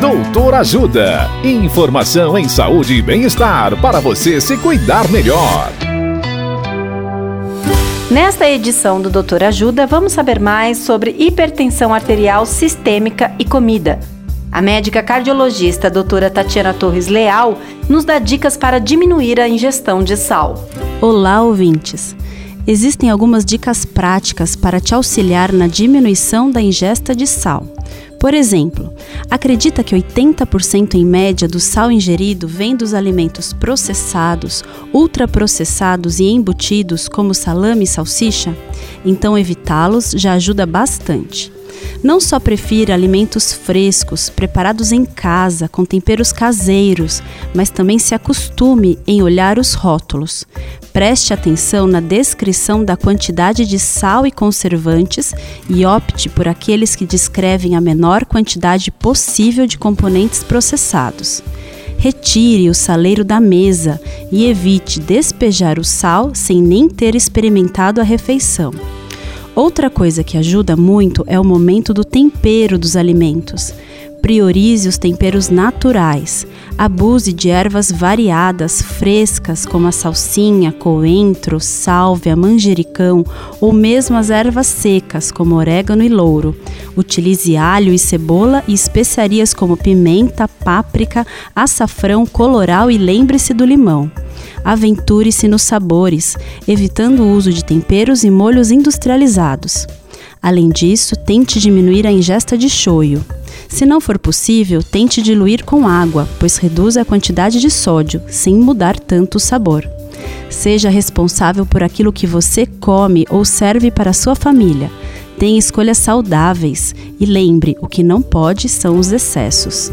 Doutor Ajuda. Informação em saúde e bem-estar para você se cuidar melhor. Nesta edição do Doutor Ajuda, vamos saber mais sobre hipertensão arterial sistêmica e comida. A médica cardiologista doutora Tatiana Torres Leal nos dá dicas para diminuir a ingestão de sal. Olá, ouvintes! Existem algumas dicas práticas para te auxiliar na diminuição da ingesta de sal. Por exemplo, acredita que 80% em média do sal ingerido vem dos alimentos processados, ultraprocessados e embutidos, como salame e salsicha? Então, evitá-los já ajuda bastante. Não só prefira alimentos frescos, preparados em casa, com temperos caseiros, mas também se acostume em olhar os rótulos. Preste atenção na descrição da quantidade de sal e conservantes e opte por aqueles que descrevem a menor quantidade possível de componentes processados. Retire o saleiro da mesa e evite despejar o sal sem nem ter experimentado a refeição. Outra coisa que ajuda muito é o momento do tempero dos alimentos. Priorize os temperos naturais. Abuse de ervas variadas, frescas, como a salsinha, coentro, sálvia, manjericão, ou mesmo as ervas secas, como orégano e louro. Utilize alho e cebola e especiarias como pimenta, páprica, açafrão, coloral e lembre-se do limão. Aventure-se nos sabores, evitando o uso de temperos e molhos industrializados. Além disso, tente diminuir a ingesta de shoyu. Se não for possível, tente diluir com água, pois reduz a quantidade de sódio, sem mudar tanto o sabor. Seja responsável por aquilo que você come ou serve para sua família. Tenha escolhas saudáveis e lembre: o que não pode são os excessos.